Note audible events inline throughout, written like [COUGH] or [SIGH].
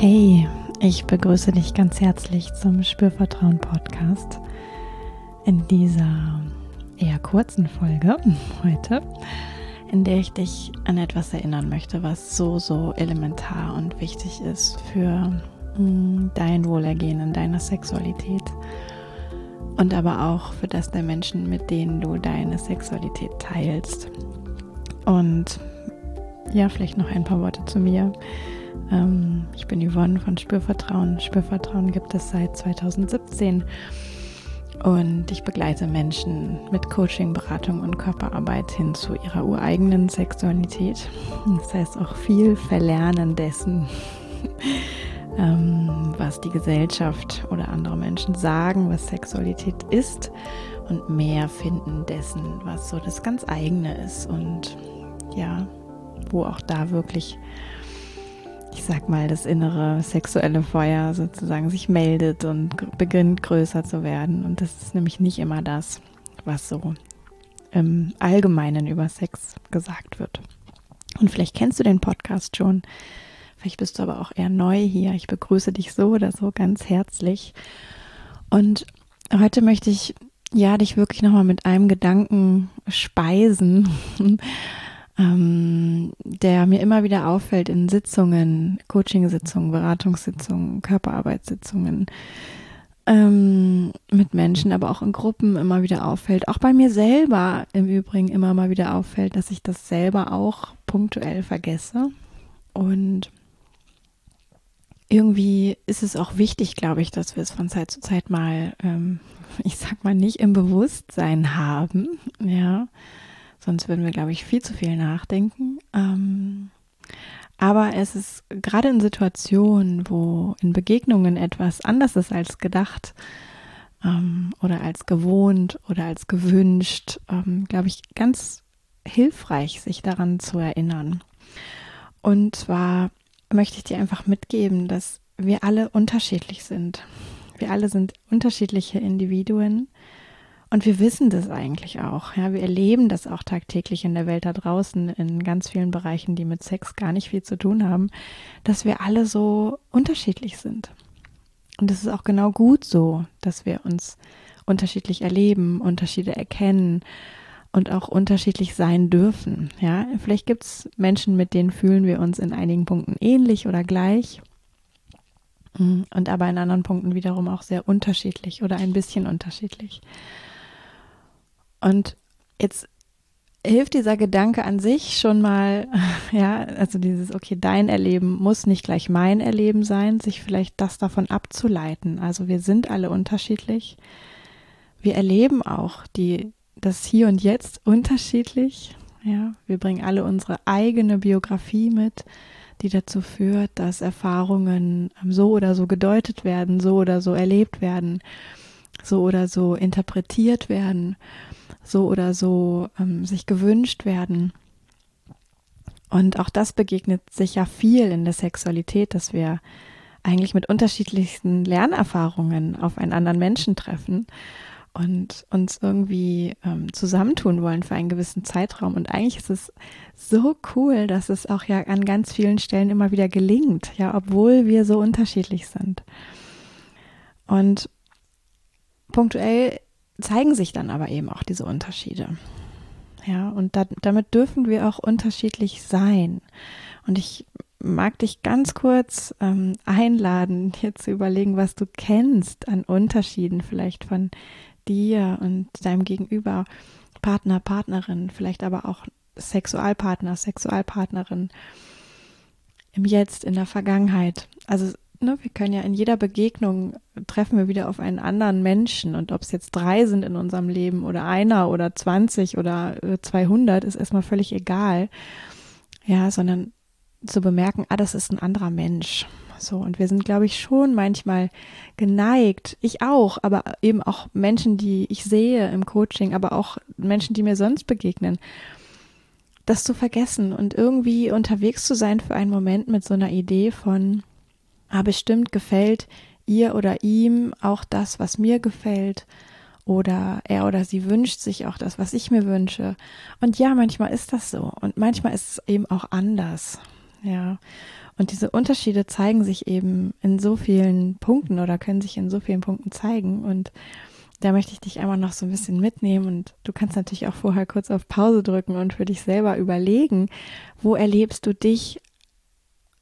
Hey, ich begrüße dich ganz herzlich zum Spürvertrauen Podcast. In dieser eher kurzen Folge [LAUGHS] heute, in der ich dich an etwas erinnern möchte, was so, so elementar und wichtig ist für mm, dein Wohlergehen in deiner Sexualität und aber auch für das der Menschen, mit denen du deine Sexualität teilst. Und ja, vielleicht noch ein paar Worte zu mir. Ähm, ich bin Yvonne von Spürvertrauen. Spürvertrauen gibt es seit 2017 und ich begleite Menschen mit Coaching, Beratung und Körperarbeit hin zu ihrer ureigenen Sexualität. Das heißt auch viel Verlernen dessen, [LAUGHS] ähm, was die Gesellschaft oder andere Menschen sagen, was Sexualität ist und mehr finden dessen, was so das ganz eigene ist und ja, wo auch da wirklich ich sag mal, das innere sexuelle Feuer sozusagen sich meldet und beginnt größer zu werden. Und das ist nämlich nicht immer das, was so im Allgemeinen über Sex gesagt wird. Und vielleicht kennst du den Podcast schon. Vielleicht bist du aber auch eher neu hier. Ich begrüße dich so oder so ganz herzlich. Und heute möchte ich ja dich wirklich nochmal mit einem Gedanken speisen [LAUGHS] ähm, der mir immer wieder auffällt in Sitzungen, Coaching-Sitzungen, Beratungssitzungen, Körperarbeitssitzungen ähm, mit Menschen, aber auch in Gruppen immer wieder auffällt. Auch bei mir selber im Übrigen immer mal wieder auffällt, dass ich das selber auch punktuell vergesse. Und irgendwie ist es auch wichtig, glaube ich, dass wir es von Zeit zu Zeit mal, ähm, [LAUGHS] ich sag mal, nicht im Bewusstsein haben, ja Sonst würden wir, glaube ich, viel zu viel nachdenken. Ähm, aber es ist gerade in Situationen, wo in Begegnungen etwas anders ist als gedacht ähm, oder als gewohnt oder als gewünscht, ähm, glaube ich, ganz hilfreich, sich daran zu erinnern. Und zwar möchte ich dir einfach mitgeben, dass wir alle unterschiedlich sind. Wir alle sind unterschiedliche Individuen und wir wissen das eigentlich auch. Ja, wir erleben das auch tagtäglich in der Welt da draußen, in ganz vielen Bereichen, die mit Sex gar nicht viel zu tun haben, dass wir alle so unterschiedlich sind. Und es ist auch genau gut so, dass wir uns unterschiedlich erleben, Unterschiede erkennen und auch unterschiedlich sein dürfen. Ja, vielleicht gibt es Menschen, mit denen fühlen wir uns in einigen Punkten ähnlich oder gleich. Und aber in anderen Punkten wiederum auch sehr unterschiedlich oder ein bisschen unterschiedlich. Und jetzt hilft dieser Gedanke an sich schon mal, [LAUGHS] ja, also dieses, okay, dein Erleben muss nicht gleich mein Erleben sein, sich vielleicht das davon abzuleiten. Also wir sind alle unterschiedlich. Wir erleben auch die, das Hier und Jetzt unterschiedlich. Ja, wir bringen alle unsere eigene Biografie mit, die dazu führt, dass Erfahrungen so oder so gedeutet werden, so oder so erlebt werden, so oder so interpretiert werden so oder so ähm, sich gewünscht werden. Und auch das begegnet sich ja viel in der Sexualität, dass wir eigentlich mit unterschiedlichsten Lernerfahrungen auf einen anderen Menschen treffen und uns irgendwie ähm, zusammentun wollen für einen gewissen Zeitraum. Und eigentlich ist es so cool, dass es auch ja an ganz vielen Stellen immer wieder gelingt, ja, obwohl wir so unterschiedlich sind. Und punktuell zeigen sich dann aber eben auch diese Unterschiede. Ja, und da, damit dürfen wir auch unterschiedlich sein. Und ich mag dich ganz kurz ähm, einladen, hier zu überlegen, was du kennst an Unterschieden vielleicht von dir und deinem Gegenüber, Partner, Partnerin, vielleicht aber auch Sexualpartner, Sexualpartnerin im Jetzt, in der Vergangenheit. Also ne, wir können ja in jeder Begegnung treffen wir wieder auf einen anderen Menschen und ob es jetzt drei sind in unserem Leben oder einer oder 20 oder 200 äh, ist erstmal völlig egal. Ja, sondern zu bemerken, ah, das ist ein anderer Mensch. So, und wir sind, glaube ich, schon manchmal geneigt, ich auch, aber eben auch Menschen, die ich sehe im Coaching, aber auch Menschen, die mir sonst begegnen, das zu vergessen und irgendwie unterwegs zu sein für einen Moment mit so einer Idee von, ah, bestimmt gefällt ihr oder ihm auch das, was mir gefällt. Oder er oder sie wünscht sich auch das, was ich mir wünsche. Und ja, manchmal ist das so. Und manchmal ist es eben auch anders. Ja. Und diese Unterschiede zeigen sich eben in so vielen Punkten oder können sich in so vielen Punkten zeigen. Und da möchte ich dich einmal noch so ein bisschen mitnehmen und du kannst natürlich auch vorher kurz auf Pause drücken und für dich selber überlegen, wo erlebst du dich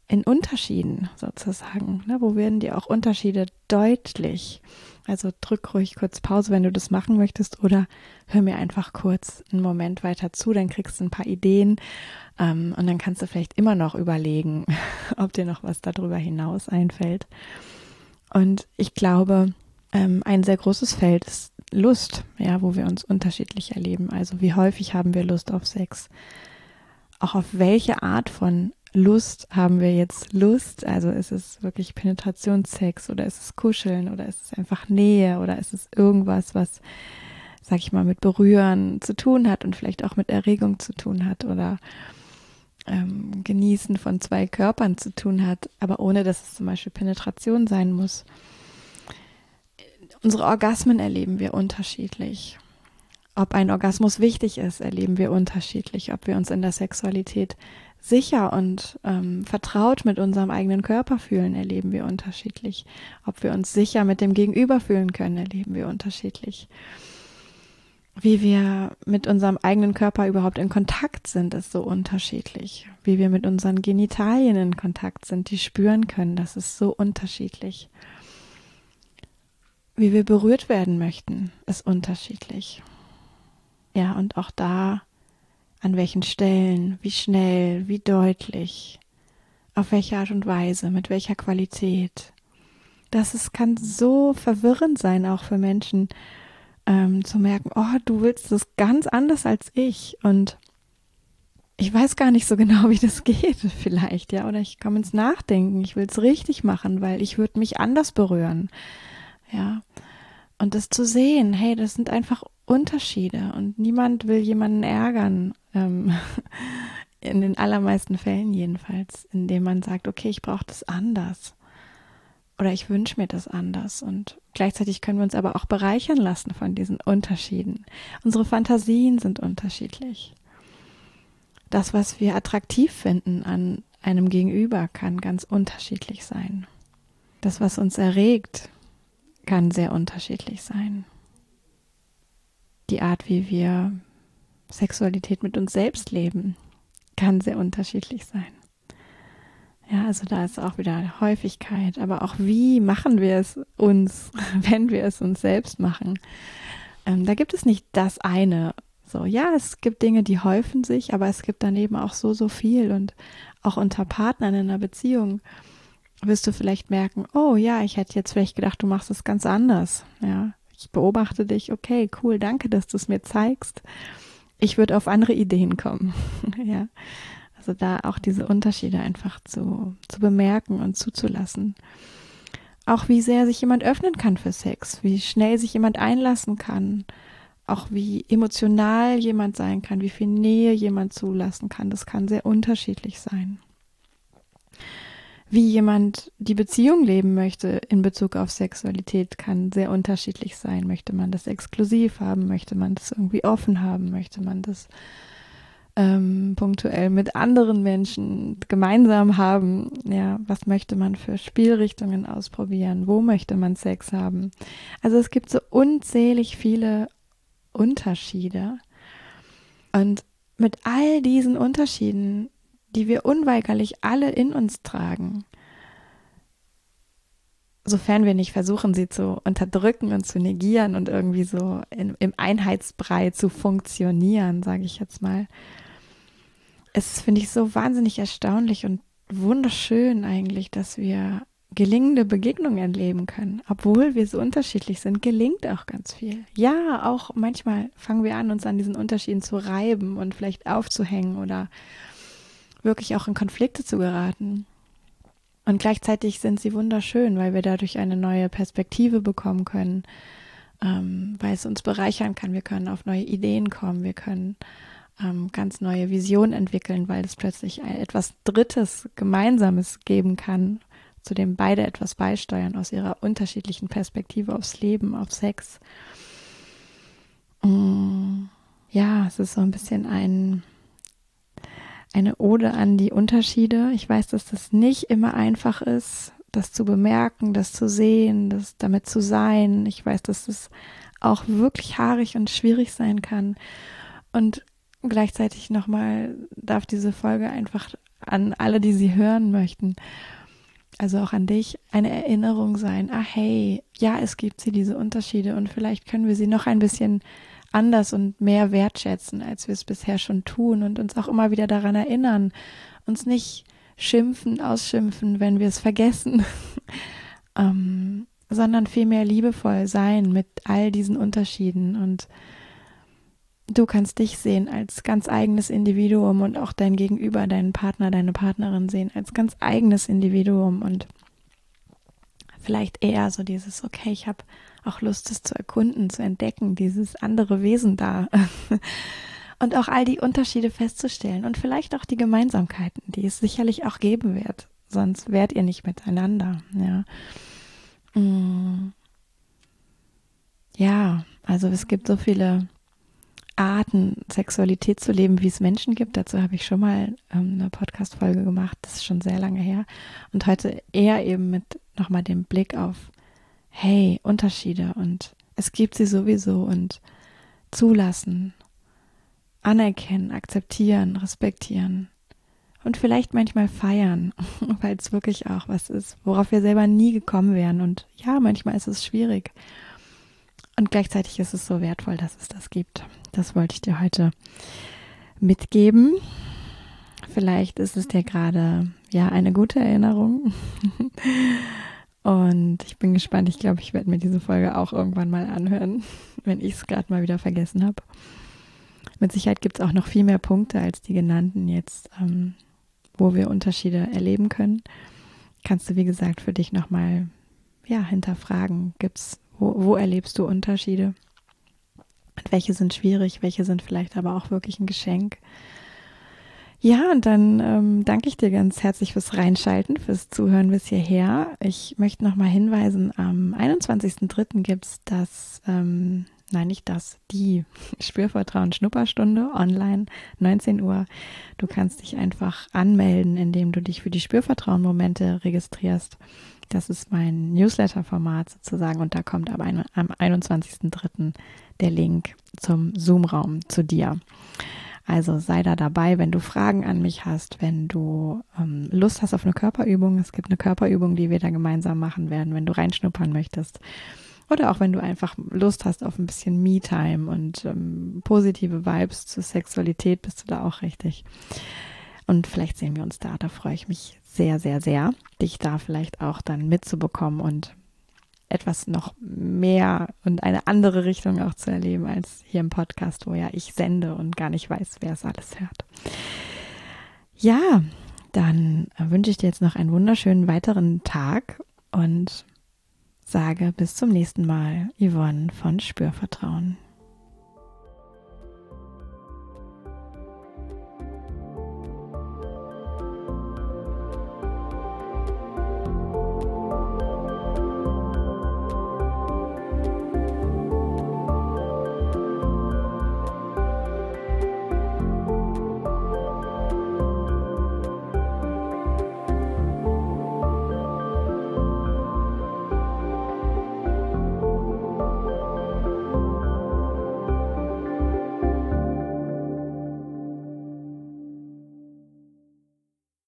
in Unterschieden sozusagen? Ne? Wo werden dir auch Unterschiede deutlich? Also drück ruhig kurz Pause, wenn du das machen möchtest, oder hör mir einfach kurz einen Moment weiter zu, dann kriegst du ein paar Ideen ähm, und dann kannst du vielleicht immer noch überlegen, [LAUGHS] ob dir noch was darüber hinaus einfällt. Und ich glaube, ähm, ein sehr großes Feld ist Lust, ja, wo wir uns unterschiedlich erleben. Also wie häufig haben wir Lust auf Sex? Auch auf welche Art von Lust haben wir jetzt Lust? Also ist es wirklich Penetrationssex oder ist es Kuscheln oder ist es einfach Nähe oder ist es irgendwas, was, sag ich mal, mit Berühren zu tun hat und vielleicht auch mit Erregung zu tun hat oder ähm, Genießen von zwei Körpern zu tun hat, aber ohne dass es zum Beispiel Penetration sein muss. Unsere Orgasmen erleben wir unterschiedlich. Ob ein Orgasmus wichtig ist, erleben wir unterschiedlich. Ob wir uns in der Sexualität sicher und ähm, vertraut mit unserem eigenen Körper fühlen, erleben wir unterschiedlich. Ob wir uns sicher mit dem Gegenüber fühlen können, erleben wir unterschiedlich. Wie wir mit unserem eigenen Körper überhaupt in Kontakt sind, ist so unterschiedlich. Wie wir mit unseren Genitalien in Kontakt sind, die spüren können, das ist so unterschiedlich. Wie wir berührt werden möchten, ist unterschiedlich. Ja, und auch da, an welchen Stellen, wie schnell, wie deutlich, auf welche Art und Weise, mit welcher Qualität. Das ist, kann so verwirrend sein, auch für Menschen, ähm, zu merken, oh, du willst das ganz anders als ich. Und ich weiß gar nicht so genau, wie das [LAUGHS] geht, vielleicht, ja. Oder ich komme ins Nachdenken, ich will es richtig machen, weil ich würde mich anders berühren. Ja. Und das zu sehen, hey, das sind einfach Unterschiede und niemand will jemanden ärgern. Ähm, [LAUGHS] in den allermeisten Fällen jedenfalls, indem man sagt, okay, ich brauche das anders. Oder ich wünsche mir das anders. Und gleichzeitig können wir uns aber auch bereichern lassen von diesen Unterschieden. Unsere Fantasien sind unterschiedlich. Das, was wir attraktiv finden an einem Gegenüber, kann ganz unterschiedlich sein. Das, was uns erregt, kann sehr unterschiedlich sein. Die Art, wie wir Sexualität mit uns selbst leben, kann sehr unterschiedlich sein. Ja, also da ist auch wieder Häufigkeit, aber auch wie machen wir es uns, [LAUGHS] wenn wir es uns selbst machen. Ähm, da gibt es nicht das eine. So, ja, es gibt Dinge, die häufen sich, aber es gibt daneben auch so, so viel und auch unter Partnern in einer Beziehung wirst du vielleicht merken, oh ja, ich hätte jetzt vielleicht gedacht, du machst es ganz anders. Ja, ich beobachte dich, okay, cool, danke, dass du es mir zeigst. Ich würde auf andere Ideen kommen. [LAUGHS] ja. Also da auch diese Unterschiede einfach zu, zu bemerken und zuzulassen. Auch wie sehr sich jemand öffnen kann für Sex, wie schnell sich jemand einlassen kann, auch wie emotional jemand sein kann, wie viel Nähe jemand zulassen kann, das kann sehr unterschiedlich sein wie jemand die Beziehung leben möchte in Bezug auf Sexualität, kann sehr unterschiedlich sein. Möchte man das exklusiv haben? Möchte man das irgendwie offen haben? Möchte man das ähm, punktuell mit anderen Menschen gemeinsam haben? Ja, was möchte man für Spielrichtungen ausprobieren? Wo möchte man Sex haben? Also es gibt so unzählig viele Unterschiede. Und mit all diesen Unterschieden die wir unweigerlich alle in uns tragen, sofern wir nicht versuchen, sie zu unterdrücken und zu negieren und irgendwie so in, im Einheitsbrei zu funktionieren, sage ich jetzt mal. Es finde ich so wahnsinnig erstaunlich und wunderschön eigentlich, dass wir gelingende Begegnungen erleben können. Obwohl wir so unterschiedlich sind, gelingt auch ganz viel. Ja, auch manchmal fangen wir an, uns an diesen Unterschieden zu reiben und vielleicht aufzuhängen oder wirklich auch in Konflikte zu geraten. Und gleichzeitig sind sie wunderschön, weil wir dadurch eine neue Perspektive bekommen können, ähm, weil es uns bereichern kann. Wir können auf neue Ideen kommen, wir können ähm, ganz neue Visionen entwickeln, weil es plötzlich etwas Drittes, Gemeinsames geben kann, zu dem beide etwas beisteuern aus ihrer unterschiedlichen Perspektive aufs Leben, auf Sex. Mm, ja, es ist so ein bisschen ein eine Ode an die Unterschiede. Ich weiß, dass das nicht immer einfach ist, das zu bemerken, das zu sehen, das damit zu sein. Ich weiß, dass das auch wirklich haarig und schwierig sein kann. Und gleichzeitig nochmal darf diese Folge einfach an alle, die sie hören möchten, also auch an dich, eine Erinnerung sein. Ah, hey, ja, es gibt sie, diese Unterschiede und vielleicht können wir sie noch ein bisschen anders und mehr wertschätzen, als wir es bisher schon tun und uns auch immer wieder daran erinnern, uns nicht schimpfen, ausschimpfen, wenn wir es vergessen, [LAUGHS] ähm, sondern vielmehr liebevoll sein mit all diesen Unterschieden. Und du kannst dich sehen als ganz eigenes Individuum und auch dein Gegenüber, deinen Partner, deine Partnerin sehen als ganz eigenes Individuum und vielleicht eher so dieses, okay, ich habe auch Lust, es zu erkunden, zu entdecken, dieses andere Wesen da. [LAUGHS] und auch all die Unterschiede festzustellen und vielleicht auch die Gemeinsamkeiten, die es sicherlich auch geben wird. Sonst wärt ihr nicht miteinander. Ja. Mm. Ja, also es gibt so viele Arten, Sexualität zu leben, wie es Menschen gibt. Dazu habe ich schon mal ähm, eine Podcast-Folge gemacht. Das ist schon sehr lange her. Und heute eher eben mit nochmal dem Blick auf hey, Unterschiede und es gibt sie sowieso und zulassen, anerkennen, akzeptieren, respektieren und vielleicht manchmal feiern, [LAUGHS] weil es wirklich auch was ist, worauf wir selber nie gekommen wären. Und ja, manchmal ist es schwierig. Und gleichzeitig ist es so wertvoll, dass es das gibt. Das wollte ich dir heute mitgeben. Vielleicht ist es dir gerade ja eine gute Erinnerung. [LAUGHS] Und ich bin gespannt. Ich glaube, ich werde mir diese Folge auch irgendwann mal anhören, [LAUGHS] wenn ich es gerade mal wieder vergessen habe. Mit Sicherheit gibt es auch noch viel mehr Punkte als die genannten jetzt, ähm, wo wir Unterschiede erleben können. Kannst du, wie gesagt, für dich nochmal ja, hinterfragen. Gibt's, wo, wo erlebst du Unterschiede? Und welche sind schwierig, welche sind vielleicht aber auch wirklich ein Geschenk? Ja, und dann ähm, danke ich dir ganz herzlich fürs Reinschalten, fürs Zuhören bis hierher. Ich möchte nochmal hinweisen, am 21.03. gibt's das, ähm, nein, nicht das, die [LAUGHS] Spürvertrauen Schnupperstunde online, 19 Uhr. Du kannst dich einfach anmelden, indem du dich für die Spürvertrauen-Momente registrierst. Das ist mein Newsletter-Format sozusagen und da kommt am, am 21.03. der Link zum Zoom-Raum zu dir. Also sei da dabei, wenn du Fragen an mich hast, wenn du ähm, Lust hast auf eine Körperübung. Es gibt eine Körperübung, die wir da gemeinsam machen werden, wenn du reinschnuppern möchtest. Oder auch wenn du einfach Lust hast auf ein bisschen Me-Time und ähm, positive Vibes zur Sexualität, bist du da auch richtig. Und vielleicht sehen wir uns da. Da freue ich mich sehr, sehr, sehr, dich da vielleicht auch dann mitzubekommen und etwas noch mehr und eine andere Richtung auch zu erleben als hier im Podcast, wo ja ich sende und gar nicht weiß, wer es alles hört. Ja, dann wünsche ich dir jetzt noch einen wunderschönen weiteren Tag und sage bis zum nächsten Mal, Yvonne von Spürvertrauen.